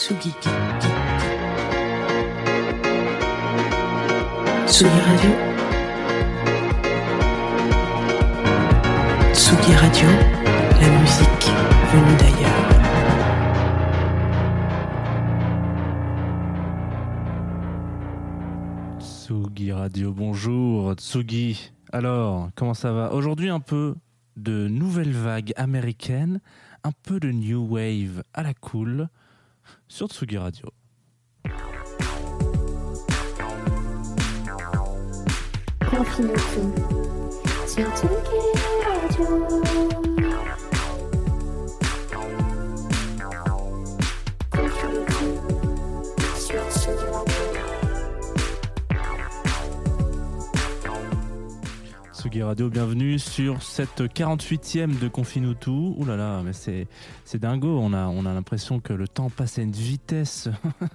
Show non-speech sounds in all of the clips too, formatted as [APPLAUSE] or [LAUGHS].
Tsugi. Radio. Tsugi Radio, la musique venue d'ailleurs. Tsugi Radio, bonjour Tsugi. Alors, comment ça va? Aujourd'hui, un peu de nouvelle vague américaine, un peu de new wave à la cool sur Tsugi Radio. Tsugi Radio, bienvenue sur cette 48e de Confinutu. Ouh là là, mais c'est c'est dingo, on a, on a l'impression que le temps passe à une vitesse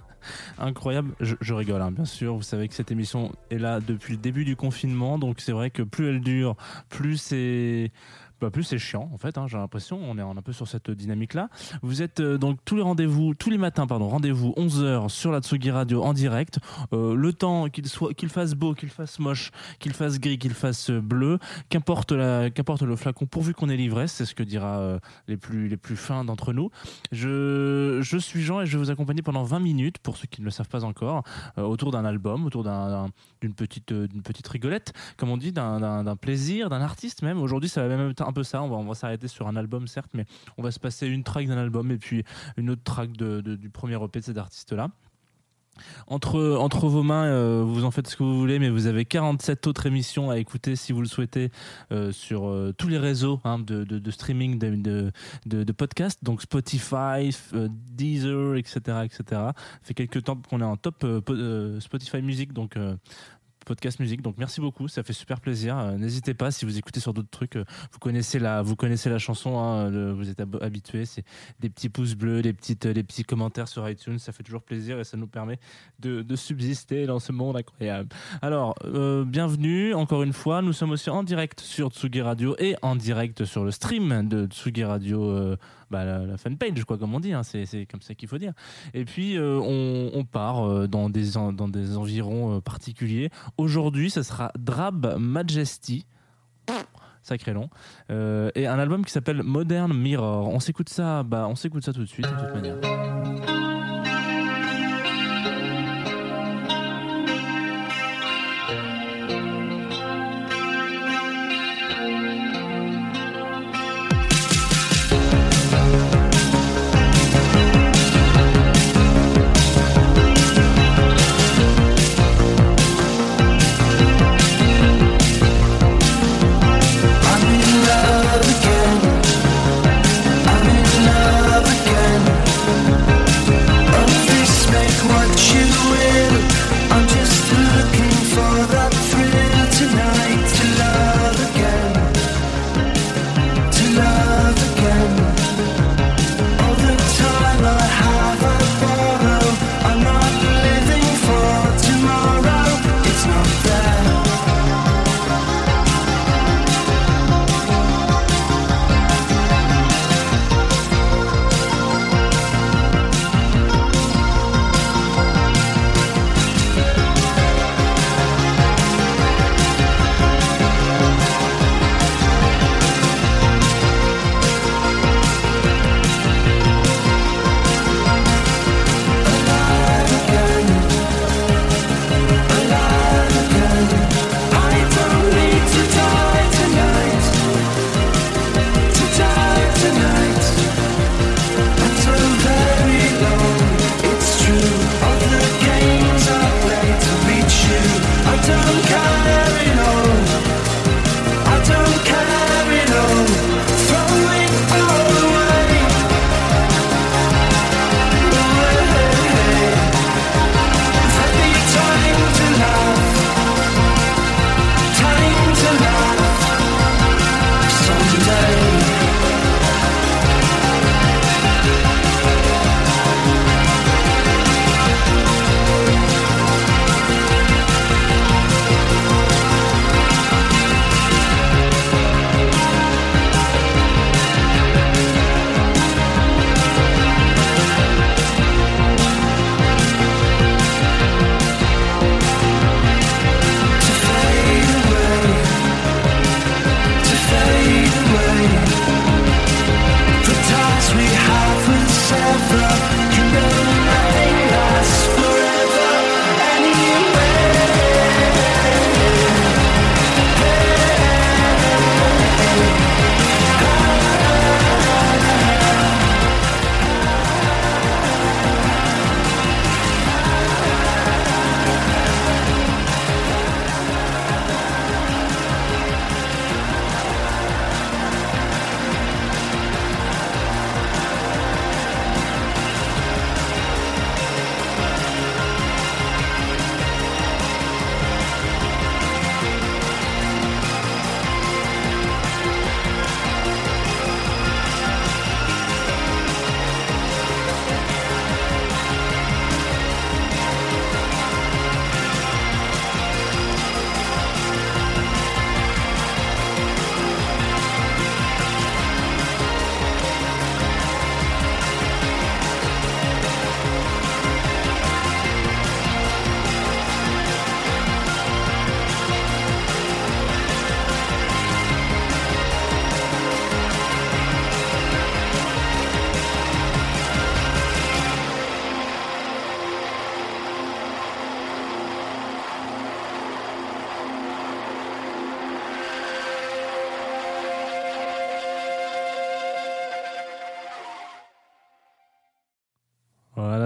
[LAUGHS] incroyable. Je, je rigole, hein, bien sûr, vous savez que cette émission est là depuis le début du confinement, donc c'est vrai que plus elle dure, plus c'est... bah, plus c'est chiant en fait, hein, j'ai l'impression, on est un peu sur cette dynamique-là. Vous êtes euh, donc tous les rendez-vous, tous les matins, pardon, rendez-vous 11h sur la Tsugi Radio en direct. Euh, le temps qu'il soit, qu'il fasse beau, qu'il fasse moche, qu'il fasse gris, qu'il fasse bleu, qu'importe qu'importe le flacon, pourvu qu'on ait l'ivresse, c'est ce que dira euh, les plus, les plus fins d'entre nous. Je, je suis Jean et je vais vous accompagner pendant 20 minutes, pour ceux qui ne le savent pas encore, autour d'un album, autour d'un- d'un- d'une petite, d'une petite rigolette, comme on dit, d'un d'un plaisir, d'un artiste même. Aujourd'hui, ça va même être un peu ça. On va, s'arrêter sur un album, certes, mais on va se passer une track d'un album et puis une autre track du premier EP de cet artiste-là. Entre, entre vos mains, euh, vous en faites ce que vous voulez, mais vous avez 47 autres émissions à écouter si vous le souhaitez euh, sur euh, tous les réseaux hein, de, streaming de, de, de, podcasts, donc Spotify, Deezer, etc., etc. Ça fait quelques temps qu'on est en top po- Spotify Music, donc podcast musique. Donc merci beaucoup, ça fait super plaisir. Euh, N'hésitez pas si vous écoutez sur d'autres trucs, euh, vous connaissez la, vous connaissez la chanson, hein, vous êtes hab- habitués. C'est des petits pouces bleus, des petites, des petits commentaires sur iTunes, ça fait toujours plaisir et ça nous permet de, subsister dans ce monde incroyable. Alors, euh, bienvenue encore une fois. Nous sommes aussi en direct sur Tsugi Radio et en direct sur le stream de Tsugi Radio, euh, bah, la, la fanpage, quoi, comme on dit. hein. c'est comme ça qu'il faut dire. Et puis, euh, on, part euh, dans, des, dans des environs euh, particuliers. Aujourd'hui, ce sera Drab Majesty. Sacré long. Euh, et un album qui s'appelle Modern Mirror. On s'écoute ça, bah, on s'écoute ça tout de suite, de toute manière.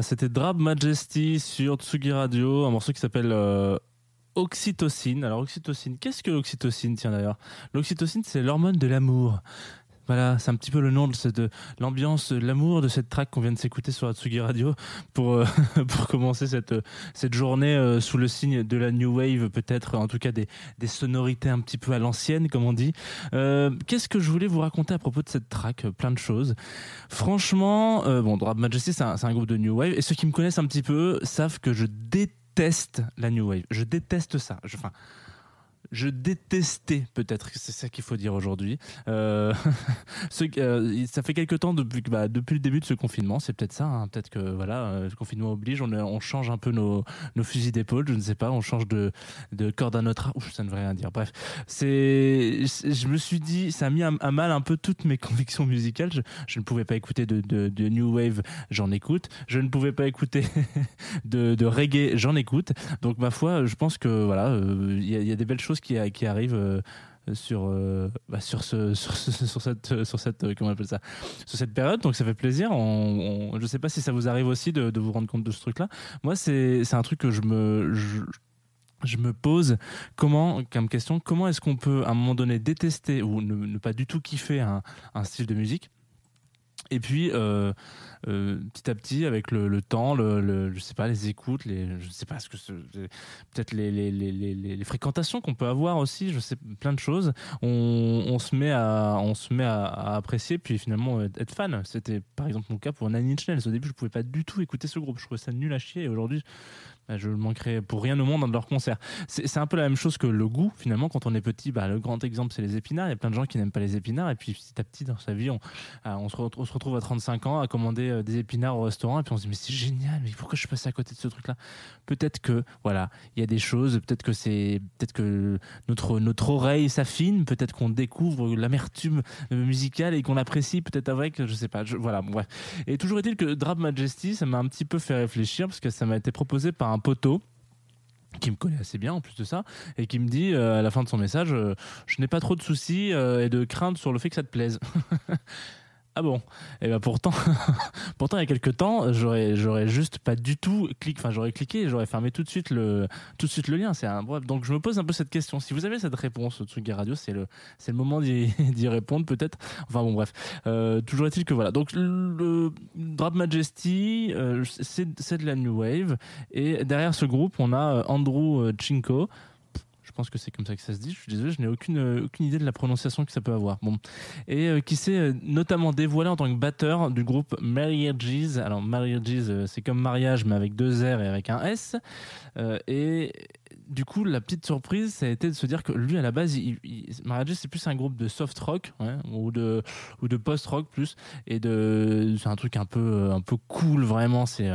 C'était Drab Majesty sur Tsugi Radio, un morceau qui s'appelle euh, Oxytocine. Alors, Oxytocine, qu'est-ce que l'oxytocine, tiens d'ailleurs? L'oxytocine, c'est l'hormone de l'amour. Voilà, c'est un petit peu le nom de, cette- l'ambiance, l'amour de cette track qu'on vient de s'écouter sur la Tsugi Radio pour, euh, [LAUGHS] pour commencer cette, cette journée euh, sous le signe de la New Wave, peut-être, en tout cas des, des sonorités un petit peu à l'ancienne, comme on dit. Euh, Qu'est-ce que je voulais vous raconter à propos de cette track? Plein de choses. Franchement, bon, Drab Majesty, c'est un, un groupe de New Wave, et ceux qui me connaissent un petit peu savent que je déteste la New Wave. Je déteste ça. Enfin, je détestais peut-être, c'est ça qu'il faut dire aujourd'hui. Euh, [LAUGHS] euh, ça fait quelques temps bah, depuis le début de ce confinement, c'est peut-être ça. hein. peut-être que voilà, euh, le confinement oblige, on, change un peu nos, fusils d'épaule, je ne sais pas, on change de, de corde à notre arc. Ça ne veut rien dire. Bref, je me suis dit, ça a mis à, mal un peu toutes mes [LAUGHS] convictions musicales. Je, ne pouvais pas écouter de, new wave, j'en écoute. Je ne pouvais pas écouter [LAUGHS] de, reggae, j'en écoute. Donc ma foi, je pense que voilà, il y a des belles choses qui, arrivent. euh, sur euh, bah, sur ce [LAUGHS] sur, ce- sur cette sur cette euh, comment on appelle ça sur cette période. Donc ça fait plaisir. On, on- je sais pas si ça vous arrive aussi de, vous rendre compte de ce truc là moi c'est un truc que je me je, me pose. Comment comme question comment est-ce qu'on peut à un moment donné détester ou ne, pas du tout kiffer un style de musique et puis euh, euh, petit à petit avec le, temps le, je sais pas les écoutes les je sais pas ce que peut-être les, les, les, les, fréquentations qu'on peut avoir aussi je sais plein de choses on, on se met à on se met à, apprécier puis finalement être fan. C'était par exemple mon cas pour Nine Inch au début je pouvais pas du tout écouter ce groupe. Je trouvais ça nul à chier. Et aujourd'hui bah, je le manquerais pour rien au monde dans de leurs concerts. C'est un peu la même chose que le goût finalement quand on est petit. Bah, le grand exemple c'est les épinards. Il y a plein de gens qui n'aiment pas les épinards. Et puis petit à petit dans sa vie on, on, se, retrouve à 35 ans à commander euh, des épinards au restaurant. Et puis on se dit mais c'est génial. Mais pourquoi je suis passé à côté de ce truc là peut-être que voilà il y a des choses. Peut-être que c'est peut-être que notre notre oreille s'affine. Peut-être qu'on découvre l'amertume euh, musicale et qu'on apprécie. Peut-être avec je sais pas. Voilà et toujours est-il que Drab Majesty ça m'a un petit peu fait réfléchir parce que ça m'a été proposé par un poteau qui me connaît assez bien en plus de ça et qui me dit euh, à la fin de son message euh, je n'ai pas trop de soucis euh, et de crainte sur le fait que ça te plaise [LAUGHS] ah bon? Et ben pourtant [LAUGHS] pourtant il y a quelques temps j'aurais j'aurais juste pas du tout cliqué enfin j'aurais cliqué j'aurais fermé tout de suite le de suite le lien c'est un bref. Donc je me pose un peu cette question. Si vous avez cette réponse au Tsugi Radio c'est le c'est le moment d'y [LAUGHS] répondre peut-être. Enfin bon bref. Euh, toujours est-il que voilà. Donc le Drab Majesty euh, c'est de la new wave. Et derrière ce groupe on a euh, Andrew Chinko pense que c'est comme ça que ça se dit. Je suis désolé, je n'ai aucune, euh, aucune idée de la prononciation que ça peut avoir. Bon. Et euh, qui s'est euh, notamment dévoilé en tant que batteur du groupe Marriages. Alors, Marriages, c'est comme mariage, mais avec deux R et avec un S. Et du coup, la petite surprise, ça a été de se dire que lui, à la base, il, il- Marriages, c'est plus un groupe de soft rock ou de, ou de post rock plus. Et de, c'est un truc un peu, un peu cool, vraiment. C'est.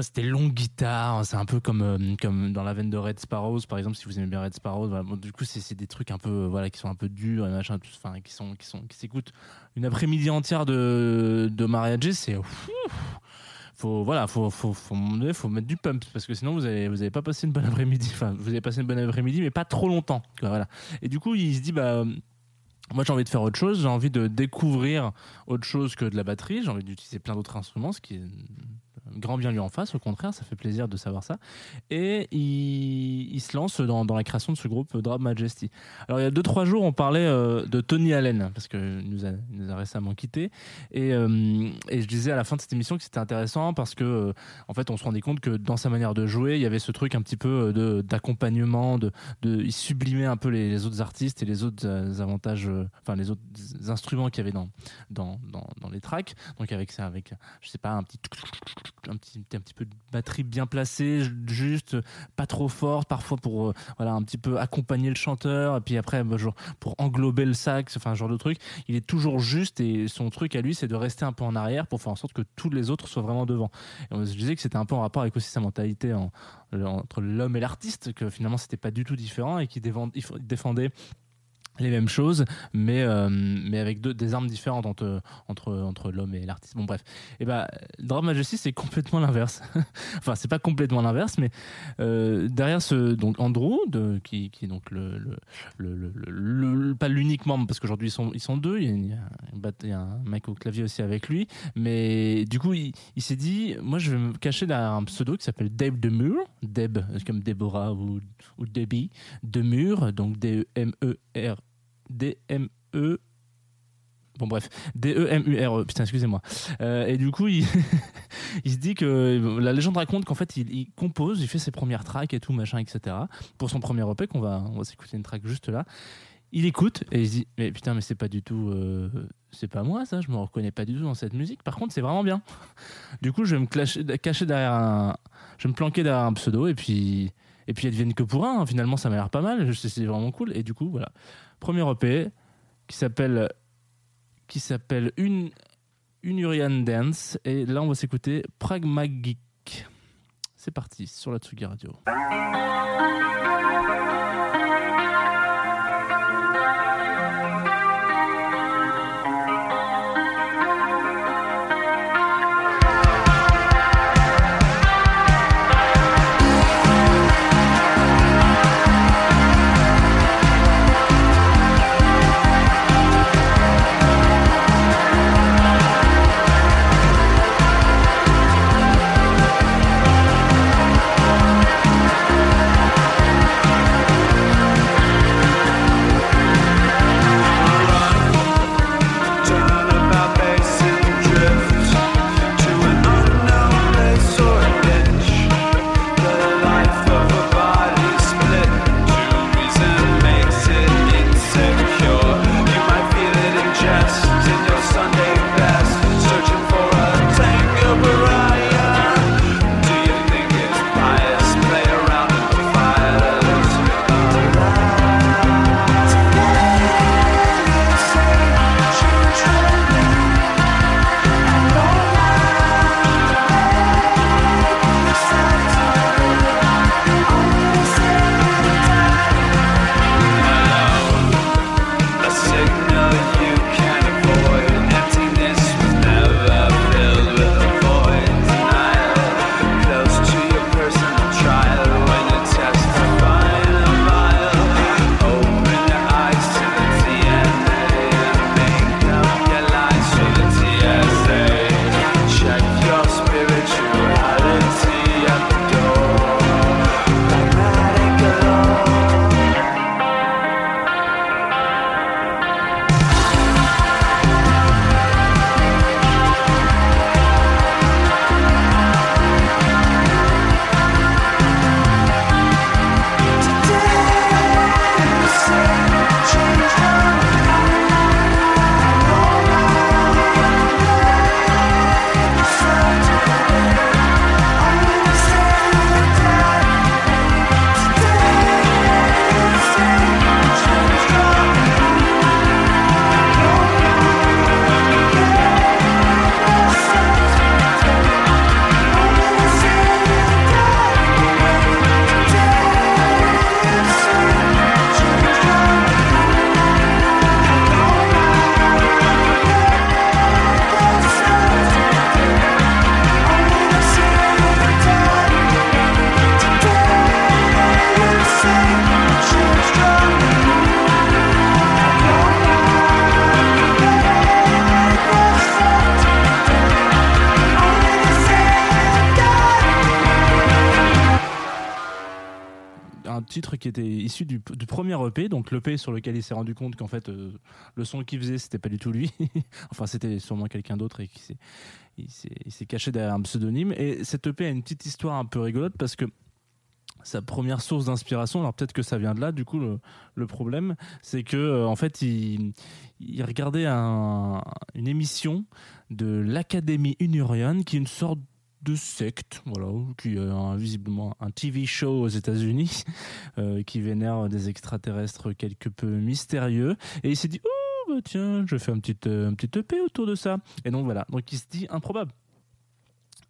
C'était longue guitare, c'est un peu comme euh, comme dans la veine de Red Sparrows par exemple si vous aimez bien Red Sparrows du coup c'est des trucs un peu euh, voilà qui sont un peu durs et machin enfin qui sont qui sont qui s'écoutent une après-midi entière de de mariage c'est faut voilà faut faut faut, faut mettre du pump parce que sinon vous allez vous avez pas passé une bonne après-midi enfin vous avez passé une bonne après-midi mais pas trop longtemps voilà. Et du coup il se dit bah moi j'ai envie de faire autre chose, j'ai envie de découvrir autre chose que de la batterie, j'ai envie d'utiliser plein d'autres instruments, ce qui est grand bien lui en face, au contraire, ça fait plaisir de savoir ça. Et il, se lance dans, la création de ce groupe Drab Majesty. Alors il y a 2-3 jours, on parlait euh, de Tony Allen, parce qu'il nous nous a récemment quittés. Et, euh, et je disais à la fin de cette émission que c'était intéressant parce que, euh, en fait, on se rendait compte que dans sa manière de jouer, il y avait ce truc un petit peu d'accompagnement, de, de, il sublimait un peu les, autres artistes et les autres avantages, enfin les autres instruments qu'il y avait dans, dans les tracks. Donc avec ça, avec, je sais pas, un petit un petit, un petit peu de batterie bien placée, juste, pas trop forte, parfois pour euh, voilà, un petit peu accompagner le chanteur, et puis après bah, pour englober le sax, enfin, genre de truc. Il est toujours juste et son truc à lui, c'est de rester un peu en arrière pour faire en sorte que tous les autres soient vraiment devant. Et on se disait que c'était un peu en rapport avec aussi sa mentalité en- entre l'homme et l'artiste, que finalement c'était pas du tout différent et qu'il défendait les mêmes choses, mais, euh, mais avec des armes différentes entre, entre, entre l'homme et l'artiste. Bon, bref. Et bah, Drum Majesty, c'est complètement l'inverse. enfin, c'est pas complètement l'inverse, mais euh, derrière ce. Donc, Andrew, de, qui, qui est donc le. le, le, le- pas l'unique membre, parce qu'aujourd'hui, ils sont, ils sont deux. Il y, a, il y a un mec au clavier aussi avec lui. Mais du coup, il, s'est dit moi, je vais me cacher derrière un pseudo qui s'appelle Deb Demure. Deb, comme Deborah ou, ou Debbie. Demure, donc D-E-M-E-R. D-M-E. Bon, bref, D-E-M-U-R-E. Putain, excusez-moi. Euh, et du coup, il, [LAUGHS] il se dit que la légende raconte qu'en fait, il, compose, il fait ses premières tracks et tout, machin, etc. Pour son premier EP, qu'on va, on va s'écouter une track juste là. Il écoute et il se dit Mais putain, mais c'est pas du tout. euh, c'est pas moi, ça, je me reconnais pas du tout dans cette musique. Par contre, c'est vraiment bien. Du coup, je vais me cacher derrière un. Je vais me planquer derrière un pseudo et puis. Et puis, elles viennent que pour un. Finalement, ça m'a l'air pas mal. C'est vraiment cool. Et du coup, voilà. Premier EP qui s'appelle. Qui s'appelle Une. Unurian Dance. Et là, on va s'écouter Pragmagic. C'est parti sur la Tsugi Radio. Qui était issu du, premier EP, donc l'EP sur lequel il s'est rendu compte qu'en fait euh, le son qu'il faisait c'était pas du tout lui, [LAUGHS] enfin c'était sûrement quelqu'un d'autre et qui il s'est caché derrière un pseudonyme. Et cette EP a une petite histoire un peu rigolote parce que sa première source d'inspiration, alors peut-être que ça vient de là, du coup le, problème, c'est que euh, en fait il, regardait un- une émission de l'Académie Unurian qui est une sorte de secte, voilà, qui est un- visiblement un TV show aux États-Unis, [LAUGHS] euh, qui vénère des extraterrestres quelque peu mystérieux. Et il s'est dit, oh, bah tiens, je fais un petit, euh, un petit EP autour de ça. Et donc voilà, donc il se dit improbable.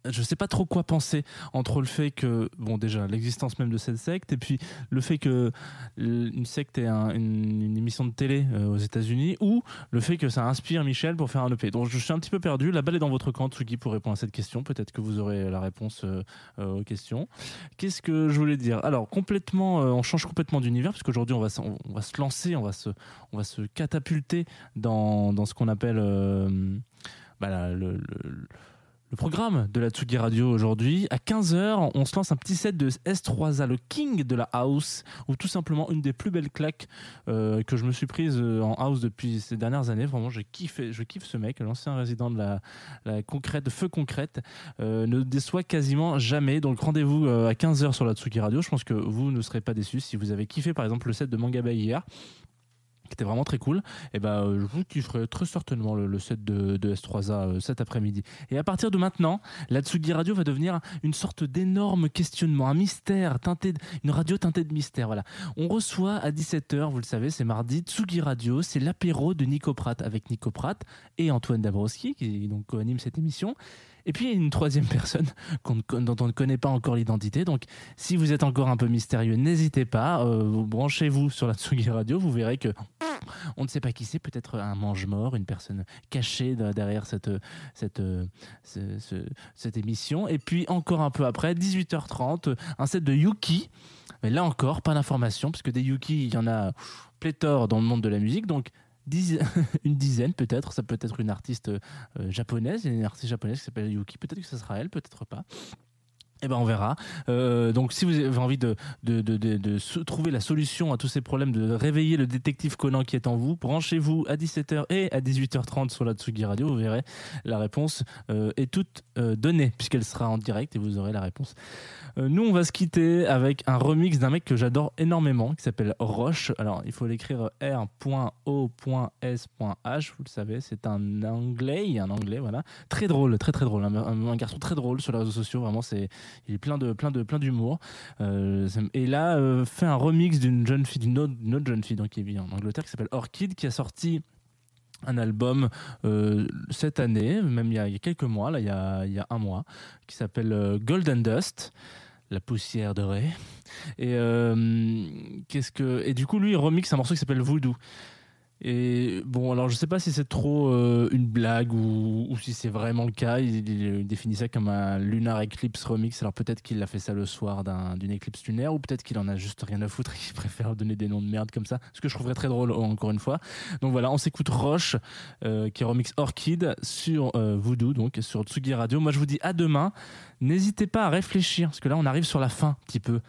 Je sais pas trop quoi penser entre le fait que, bon, déjà, l'existence même de cette secte, et puis le fait que une secte est un- une, émission de télé euh, aux États-Unis, ou le fait que ça inspire Michel pour faire un EP. Donc je suis un petit peu perdu. La balle est dans votre camp, Tsugi, pour répondre à cette question. Peut-être que vous aurez la réponse euh, euh, aux questions. Qu'est-ce que je voulais dire? Alors, complètement, on change complètement d'univers, parce qu'aujourd'hui, on, va se- on, va se lancer, on va se, on va se catapulter dans, dans ce qu'on appelle. bah, la- le- le- le programme de la Tsugi Radio aujourd'hui. À 15h, on se lance un petit set de S3A, le king de la house, ou tout simplement une des plus belles claques euh, que je me suis prise euh, en house depuis ces dernières années. Vraiment, j'ai kiffé, je kiffe ce mec, l'ancien résident de la, la concrète, de feu concrète, euh, ne déçoit quasiment jamais. Donc rendez-vous à 15h sur la Tsugi Radio. Je pense que vous ne serez pas déçus si vous avez kiffé par exemple le set de Manga Bay hier qui était vraiment très cool, et ben euh, je vous kifferai très certainement le, le set de, de S3A euh, cet après-midi. Et à partir de maintenant, la Tsugi Radio va devenir une sorte d'énorme questionnement, un mystère, teinté de- une radio teintée de mystère. Voilà. On reçoit à 17h, vous le savez, c'est mardi, Tsugi Radio, c'est l'apéro de Nico Pratt avec Nico Pratt et Antoine Dabrowski qui donc co-anime cette émission. Et puis il y a une troisième [LAUGHS] personne dont on ne connaît pas encore l'identité. Donc si vous êtes encore un peu mystérieux, n'hésitez pas, euh, vous branchez-vous sur la Tsugi Radio, vous verrez que on ne sait pas qui c'est, peut-être un mange-mort, une personne cachée de- derrière cette, cette, ce- ce- cette émission. Et puis encore un peu après, 18h30, un set de Yuki. Mais là encore, pas d'informations, parce que des Yuki, il y en a pléthore dans le monde de la musique. Donc [LAUGHS] une dizaine peut-être, ça peut être une artiste euh, japonaise, une artiste japonaise qui s'appelle Yuki, peut-être que ce sera elle, peut-être pas. Eh ben on verra. Euh, donc si vous avez envie de, de, de, de- trouver la solution à tous ces problèmes, de réveiller le détective Conan qui est en vous, branchez-vous à 17h et à 18h30 sur la Tsugi Radio, vous verrez, la réponse euh, est toute euh, donnée puisqu'elle sera en direct et vous aurez la réponse. Nous on va se quitter avec un remix d'un mec que j'adore énormément qui s'appelle Roche. Alors il faut l'écrire R.O.S.H, vous le savez, c'est un anglais, un anglais voilà, très drôle, très très drôle, un- un garçon très drôle sur les réseaux sociaux, vraiment c'est il est plein de plein de plein d'humour. Euh, et là, euh, fait un remix d'une jeune fille, d'une autre, jeune fille donc qui vit en Angleterre, qui s'appelle Orchid, qui a sorti un album euh, cette année, même il y, a, quelques mois, là, il y a, il y a un mois, qui s'appelle euh, Golden Dust. La poussière dorée. Et qu'est-ce que et du coup lui il remixe un morceau qui s'appelle Voodoo. Et bon, alors je sais pas si c'est trop euh, une blague ou, si c'est vraiment le cas. Il, définit ça comme un lunar eclipse remix. Alors peut-être qu'il a fait ça le soir d'un- d'une éclipse lunaire ou peut-être qu'il en a juste rien à foutre et qu'il [LAUGHS] préfère donner des noms de merde comme ça. Ce que je trouverais très drôle encore une fois. Donc voilà, on s'écoute Roche euh, qui remix Orchid sur euh, Voodoo, donc sur Tsugi Radio. Moi je vous dis à demain. N'hésitez pas à réfléchir parce que là on arrive sur la fin un petit peu.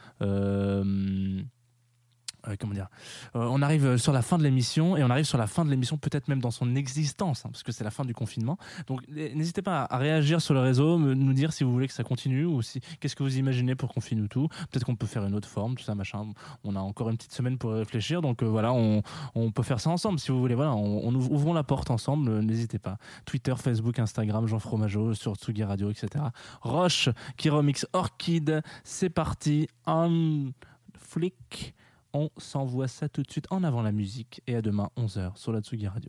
Euh, comment dire Euh, on arrive sur la fin de l'émission et on arrive sur la fin de l'émission peut-être même dans son existence hein, parce que c'est la fin du confinement. Donc n'hésitez pas à réagir sur le réseau nous dire si vous voulez que ça continue ou si qu'est-ce que vous imaginez pour qu'on finisse tout. Peut-être qu'on peut faire une autre forme tout ça machin. On a encore une petite semaine pour réfléchir donc euh, voilà on, on peut faire ça ensemble si vous voulez. Voilà on, on ouvrons la porte ensemble n'hésitez pas. Twitter Facebook Instagram Jean Fromageau sur Tsugi Radio etc Roche qui remix Orchid. C'est parti. Un flic on s'envoie ça tout de suite en avant la musique et à demain 11h sur la Tsugi Radio.